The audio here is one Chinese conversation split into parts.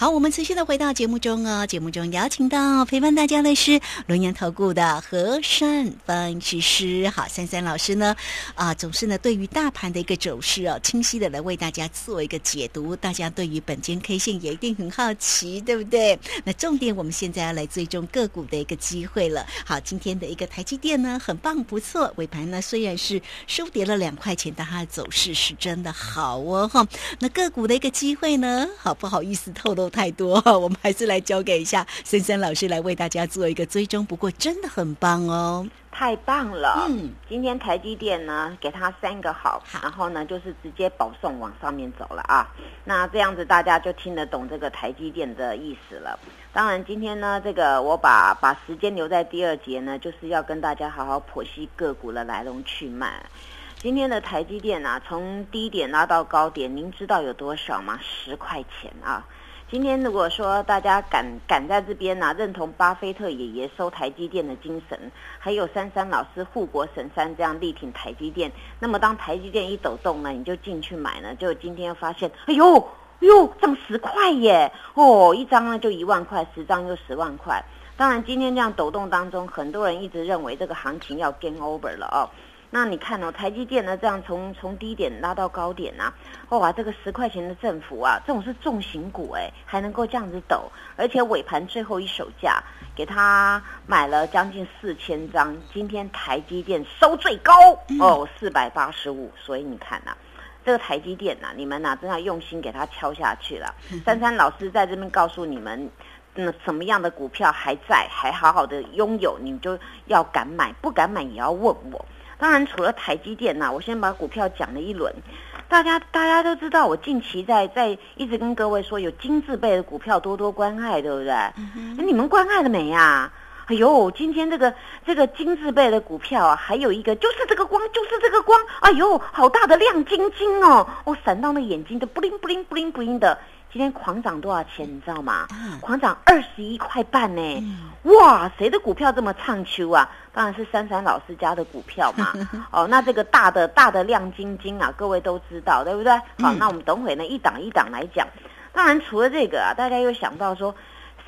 好，我们持续的回到节目中哦。节目中邀请到陪伴大家的是轮研投顾的和善分析师，好，珊珊老师呢啊，总是呢对于大盘的一个走势哦，清晰的来为大家做一个解读。大家对于本间 K 线也一定很好奇，对不对？那重点我们现在要来追踪个股的一个机会了。好，今天的一个台积电呢，很棒，不错。尾盘呢虽然是收跌了两块钱，但它的走势是真的好哦，哈。那个股的一个机会呢，好不好意思透露太多，我们还是来交给一下森森老师来为大家做一个追踪。不过真的很棒哦，太棒了！嗯，今天台积电呢，给他三个好，好然后呢就是直接保送往上面走了啊。那这样子大家就听得懂这个台积电的意思了。当然，今天呢，这个我把把时间留在第二节呢，就是要跟大家好好剖析个股的来龙去脉。今天的台积电啊，从低点拉到高点，您知道有多少吗？十块钱啊！今天如果说大家敢敢在这边呢、认同巴菲特爷爷收台积电的精神，还有珊珊老师护国神山这样力挺台积电，那么当台积电一抖动呢，你就进去买呢，就今天发现，哎呦，哎呦，涨十块耶！哦，一张呢就一万块，十张就十万块。当然，今天这样抖动当中，很多人一直认为这个行情要 game over 了哦。那你看哦，台积电呢这样从从低点拉到高点啊，哇，这个十块钱的振幅啊，这种是重型股哎，还能够这样子抖，而且尾盘最后一手价给他买了将近四千张，今天台积电收最高哦，四百八十五，所以你看呐、这个台积电呐、你们呐、真的要用心给它敲下去了。珊珊老师在这边告诉你们，嗯，什么样的股票还在，还好好的拥有，你就要敢买，不敢买也要问我。当然，除了台积电呐、我先把股票讲了一轮。大家大家都知道，我近期在在一直跟各位说，有金字辈的股票多多关爱，对不对？哎你们关爱了没呀、哎呦，今天这个这个金字辈的股票啊，还有一个就是这个光，就是这个光，哎呦，好大的亮晶晶哦，哦，闪到那眼睛都不灵不灵不灵不灵的。今天狂涨多少钱，你知道吗？嗯狂涨二十一块半呢！哇，谁的股票这么畅秋啊？当然是珊珊老师家的股票嘛。哦，那这个大的大的亮晶晶啊，各位都知道，对不对？好，嗯那我们等会呢一档一档来讲。当然，除了这个啊，大家又想到说，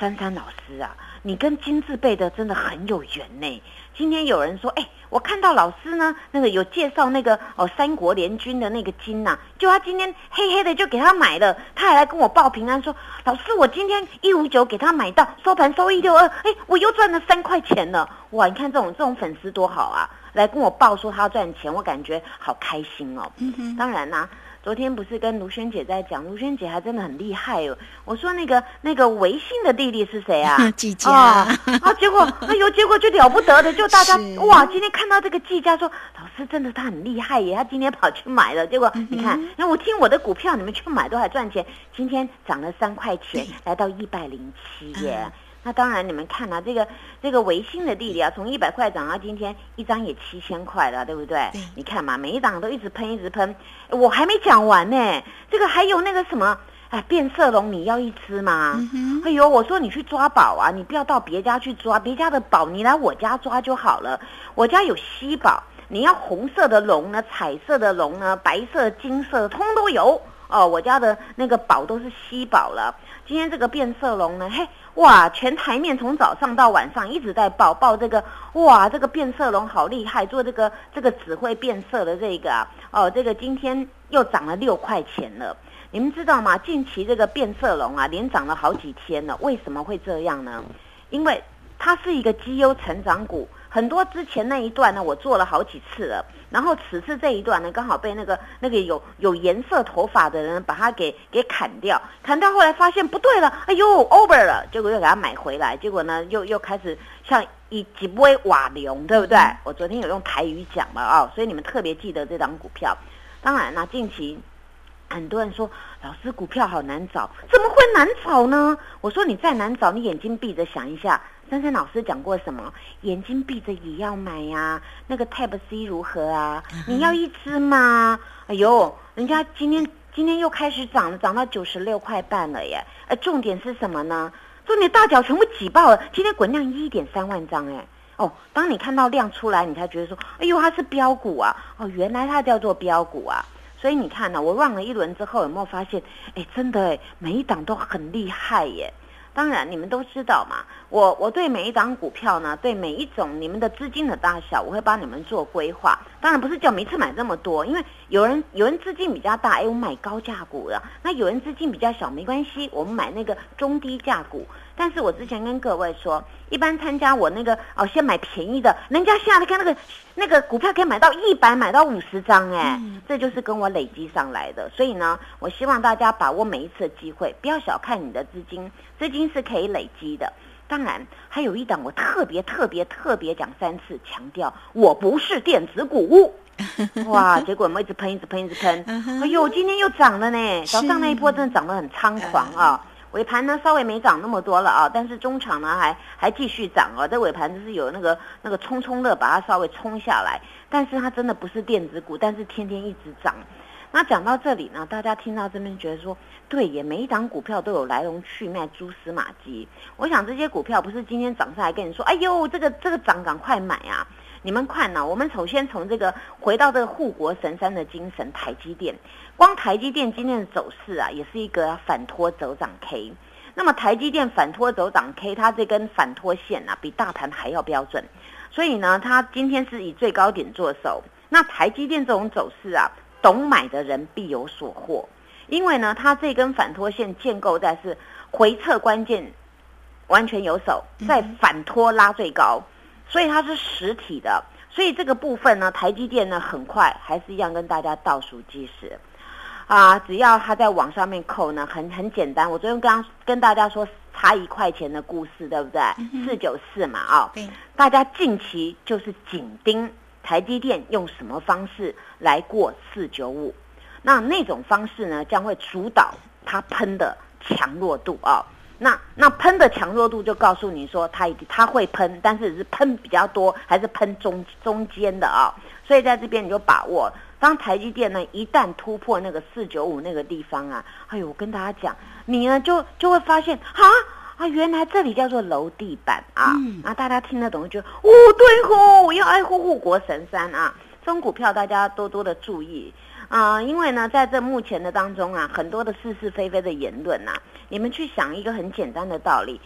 珊珊老师啊，你跟金字辈的真的很有缘呢。今天有人说，哎，我看到老师呢，那个有介绍那个哦三国联军的那个金呐、就他今天黑黑的就给他买了，他还来跟我报平安说，老师我今天一五九给他买到，收盘收一六二，哎，我又赚了三块钱了，哇！你看这种这种粉丝多好啊，来跟我报说他要赚钱，我感觉好开心哦。当然啦、昨天不是跟卢萱姐在讲，卢萱姐还真的很厉害哦。我说那个那个维信的弟弟是谁啊？季佳啊啊！结果哎呦，结果就了不得的，就大家哇，今天看到这个季佳说，老师真的他很厉害耶，他今天跑去买了，结果嗯你看，那我听我的股票，你们去买都还赚钱，今天涨了三块钱，来到一百零七耶。嗯那当然，你们看啊，这个这个维新的弟弟啊，从一百块涨到今天一张也七千块了，对不对？对你看嘛，每一档都一直喷，一直喷。我还没讲完呢，这个还有那个什么，哎，变色龙，你要一只吗？嗯哎呦，我说你去抓宝啊，你不要到别家去抓，别家的宝你来我家抓就好了。我家有稀宝，你要红色的龙呢，彩色的龙呢，白色、金色通都有。哦，我家的那个宝都是稀宝了。今天这个变色龙呢，嘿，哇，全台面从早上到晚上一直在报报这个，哇，这个变色龙好厉害，做这个这个只会变色的这个啊，哦，这个今天又涨了六块钱了。你们知道吗？近期这个变色龙啊，连涨了好几天了。为什么会这样呢？因为它是一个绩优成长股，很多之前那一段呢，我做了好几次了。然后此次这一段呢，刚好被那个那个有有颜色头发的人把它给给砍掉，砍掉后来发现不对了，哎呦 over 了，结果又给它买回来，结果呢又又开始像以几波瓦流，对不对？我昨天有用台语讲嘛啊、所以你们特别记得这张股票。当然啦，近期很多人说老师股票好难找，怎么会难找呢？我说你再难找，你眼睛闭着想一下。珊珊老师讲过什么？眼睛闭着也要买呀、那个 Tab C 如何啊？你要一只吗？哎呦，人家今天今天又开始涨了，涨到九十六块半了耶！呃，重点是什么呢？重点大脚全部挤爆了，今天滚量一点三万张哎。哦，当你看到量出来，你才觉得说，哎呦，它是标股啊！哦，原来它叫做标股啊！所以你看呢，我 run 了一轮之后，有没有发现？哎，真的哎，每一档都很厉害耶。当然，你们都知道嘛，我我对每一档股票呢，对每一种你们的资金的大小，我会帮你们做规划。当然不是叫每次买这么多，因为有人有人资金比较大，哎，我买高价股了；那有人资金比较小，没关系，我们买那个中低价股。但是我之前跟各位说，一般参加我那个哦，先买便宜的，人家下来看那个那个股票可以买到一百，买到五十张，哎，这就是跟我累积上来的。所以呢，我希望大家把握每一次的机会，不要小看你的资金，资金是可以累积的。当然，还有一档我特别特别特别讲三次，强调我不是电子股。哇，结果我们一直喷，一直喷，一直喷，哎呦，今天又涨了呢！早上那一波真的涨得很猖狂啊。尾盘呢稍微没涨那么多了啊，但是中场呢还还继续涨啊。这尾盘就是有那个那个冲冲乐把它稍微冲下来，但是它真的不是电子股，但是天天一直涨。那讲到这里呢，大家听到这边觉得说，对，也每一档股票都有来龙去脉、蛛丝马迹。我想这些股票不是今天涨上来跟你说，哎呦，这个这个涨，赶快买啊！你们看呢？我们首先从这个回到这个护国神山的精神，台积电。光台积电今天的走势啊，也是一个反托走涨 K。那么台积电反托走涨 K，它这根反托线啊，比大盘还要标准。所以呢，它今天是以最高点做手。那台积电这种走势啊，懂买的人必有所获。因为呢，它这根反托线建构在是回撤关键完全有手，在反托拉最高。所以它是实体的，所以这个部分呢，台积电呢很快还是一样跟大家倒数计时，啊，只要它在往上面扣呢，很很简单。我昨天刚跟大家说差一块钱的故事，对不对？四九四嘛，啊，大家近期就是紧盯台积电用什么方式来过四九五，那那种方式呢，将会主导它喷的强弱度啊。那那喷的强弱度就告诉你说，它它会喷，但是是喷比较多还是喷中中间的啊？所以在这边你就把握，当台积电呢一旦突破那个四九五那个地方啊，哎呦，我跟大家讲，你呢就就会发现啊啊，原来这里叫做楼地板啊，啊，大家听得懂就哦对吼，我要爱护护国神山啊，这种股票大家多多的注意。啊，因为呢，在这目前的当中啊，很多的是是非非的言论呐，你们去想一个很简单的道理，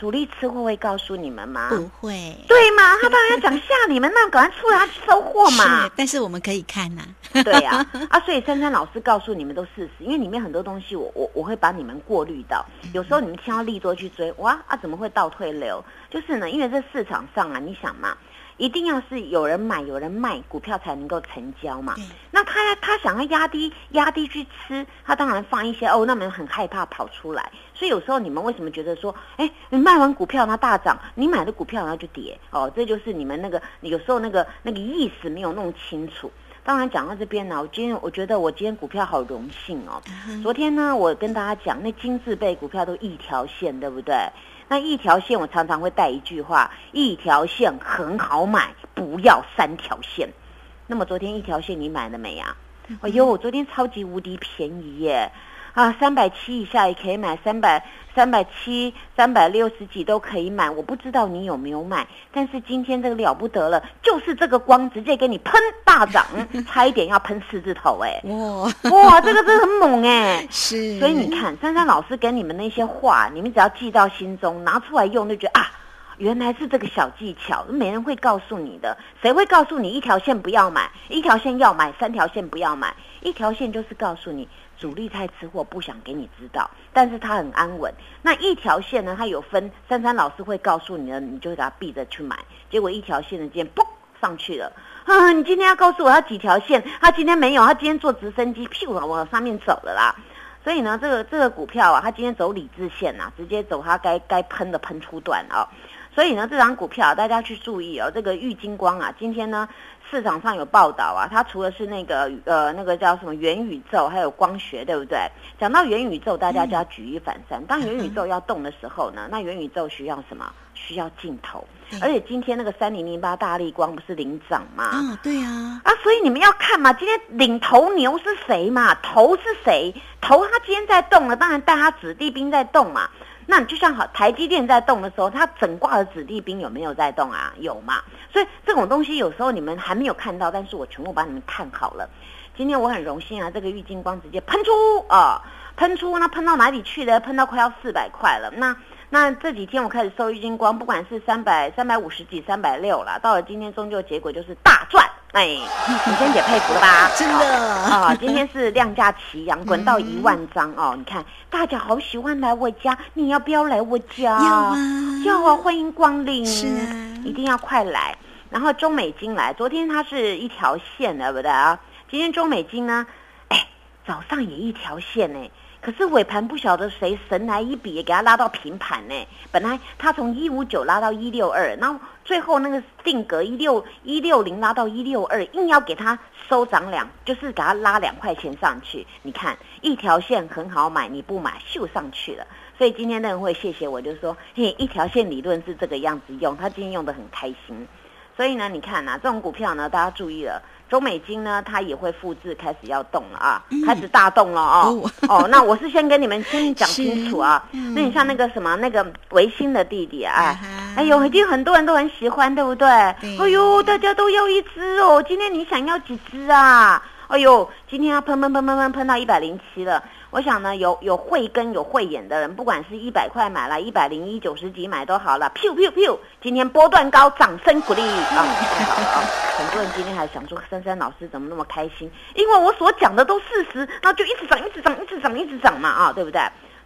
主力吃货会告诉你们吗？不会，对吗？他当然要讲吓你们，那赶快出来收货嘛。是，但是我们可以看呐。对呀，啊，所以珊珊老师告诉你们都事实，因为里面很多东西，我我我会把你们过滤到。有时候你们听到利多去追，哇啊，怎么会倒退流？就是呢，因为这市场上啊，你想嘛。一定要是有人买有人卖股票才能够成交嘛？那他他想要压低压低去吃，他当然放一些哦，那么很害怕跑出来。所以有时候你们为什么觉得说，哎，你卖完股票它大涨，你买的股票然后就跌哦？这就是你们那个有时候那个那个意思没有弄清楚。当然讲到这边呢，我今天我觉得我今天股票好荣幸哦。昨天呢，我跟大家讲那金字辈股票都一条线，对不对？那一条线，我常常会带一句话：一条线很好买，不要三条线。那么昨天一条线你买了没啊？哎呦，昨天超级无敌便宜耶！啊，三百七以下也可以买，三百三百七、三百六十几都可以买。我不知道你有没有买，但是今天这个了不得了，就是这个光直接给你喷大涨，差一点要喷四字头哎！哇哇，这个真的很猛哎！是，所以你看，珊珊老师给你们那些话，你们只要记到心中，拿出来用，就觉得啊，原来是这个小技巧，没人会告诉你的。谁会告诉你一条线不要买，一条线要买，三条线不要买？一条线就是告诉你。主力太吃货，不想给你知道，但是他很安稳。那一条线呢？它有分，珊珊老师会告诉你的，你就给他闭着去买。结果一条线的剑嘣上去了啊！你今天要告诉我他几条线？他今天没有，他今天坐直升机屁股往上面走了啦。所以呢，这个这个股票啊，他今天走理智线呐，直接走他该该喷的喷出段啊。所以呢，这张股票大家去注意哦，这个玉金光啊，今天呢。市场上有报道啊，它除了是那个呃那个叫什么元宇宙，还有光学，对不对？讲到元宇宙，大家就要举一反三。当元宇宙要动的时候呢，那元宇宙需要什么？需要镜头。而且今天那个三零零八大力光不是领涨吗？啊，对呀。啊，所以你们要看嘛，今天领头牛是谁嘛？头是谁？头他今天在动了，当然带他子弟兵在动嘛。那就像好台积电在动的时候，它整挂的子弟兵有没有在动啊？有嘛？所以这种东西有时候你们还没有看到，但是我全部把你们看好了。今天我很荣幸啊，这个玉金光直接喷出啊，喷出那喷到哪里去的？喷到快要四百块了。那那这几天我开始收玉金光，不管是三百三百五十几、三百六了，到了今天终究结果就是大赚。哎，你先姐佩服了吧？真的啊！今天是量价齐扬，滚到一万张哦！你看大家好喜欢来我家，你要不要来我家？要啊，要啊！欢迎光临，是啊，一定要快来。然后中美金来，昨天它是一条线，对不对啊？今天中美金呢？哎，早上也一条线呢。可是尾盘不晓得谁神来一笔，也给他拉到平盘呢。本来他从一五九拉到一六二，然后最后那个定格一六一六零拉到一六二，硬要给他收涨两，就是给他拉两块钱上去。你看一条线很好买，你不买秀上去了。所以今天那人会谢谢我，就说嘿，一条线理论是这个样子用，他今天用的很开心。所以呢，你看呐，这种股票呢，大家注意了。中美金呢，它也会复制，开始要动了啊，开始大动了哦。哦，那我是先跟你们先讲清楚啊。那你像那个什么，那个维新的弟弟啊，哎呦，一定很多人都很喜欢，对不对？哎呦，大家都要一只哦。今天你想要几只啊？哎呦，今天要喷喷喷喷喷喷到一百零七了。我想呢，有有慧根、有慧眼的人，不管是一百块买了，一百零一、九十几买都好了。噗噗噗！今天波段高，掌声鼓励 啊！太好！很多人今天还想说，珊珊老师怎么那么开心？因为我所讲的都事实，那就一直涨，一直涨，一直涨，一直涨嘛啊，对不对？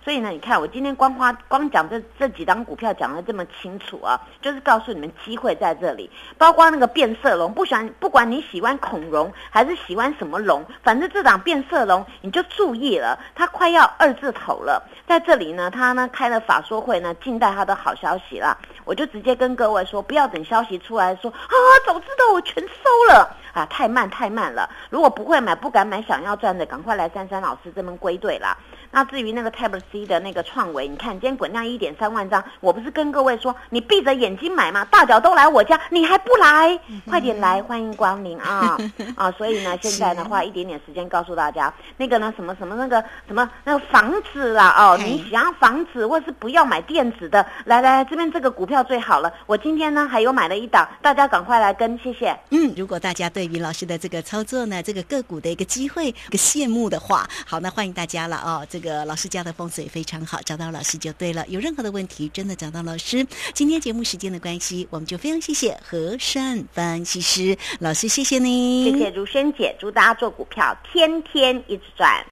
所以呢，你看我今天光花光讲这这几张股票讲的这么清楚啊，就是告诉你们机会在这里，包括那个变色龙，不喜不管你喜欢恐龙还是喜欢什么龙，反正这档变色龙你就注意了，它快要二字头了，在这里呢，它呢开了法说会呢，静待它的好消息了，我就直接跟各位说，不要等消息出来说啊，早知道我全收了。啊，太慢太慢了，如果不会买不敢买想要赚的，赶快来珊珊老师这边归队啦。那至于那个 Tab C 的那个创维，你看今天滚量一点三万张，我不是跟各位说，你闭着眼睛买吗？大脚都来我家，你还不来？快点来，欢迎光临啊 啊！所以呢，现在呢，花一点点时间告诉大家，那个呢，什么什么那个什么那个房子啦哦，你想要房子或是不要买电子的，来来这边这个股票最好了。我今天呢还有买了一档，大家赶快来跟，谢谢。嗯，如果大家对于老师的这个操作呢，这个个股的一个机会、一个羡慕的话，好，那欢迎大家了哦，这个。个老师家的风水非常好，找到老师就对了。有任何的问题，真的找到老师。今天节目时间的关系，我们就非常谢谢和善分析师老师，谢谢你，谢谢如萱姐，祝大家做股票天天一直赚。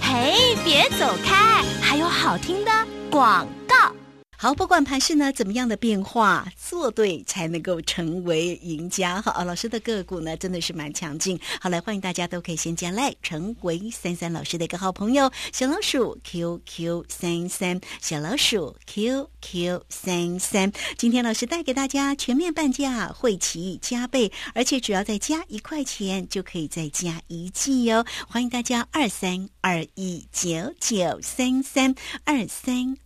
嘿，别走开，还有好听的广告。好，不管盘势呢怎么样的变化，做对才能够成为赢家。好，老师的个股呢真的是蛮强劲。好，来欢迎大家都可以先加来成为三三老师的一个好朋友，小老鼠 QQ 三三，小老鼠 QQ 三三。今天老师带给大家全面半价，会期加倍，而且只要再加一块钱就可以再加一季哦。欢迎大家二三二一九九三三二三。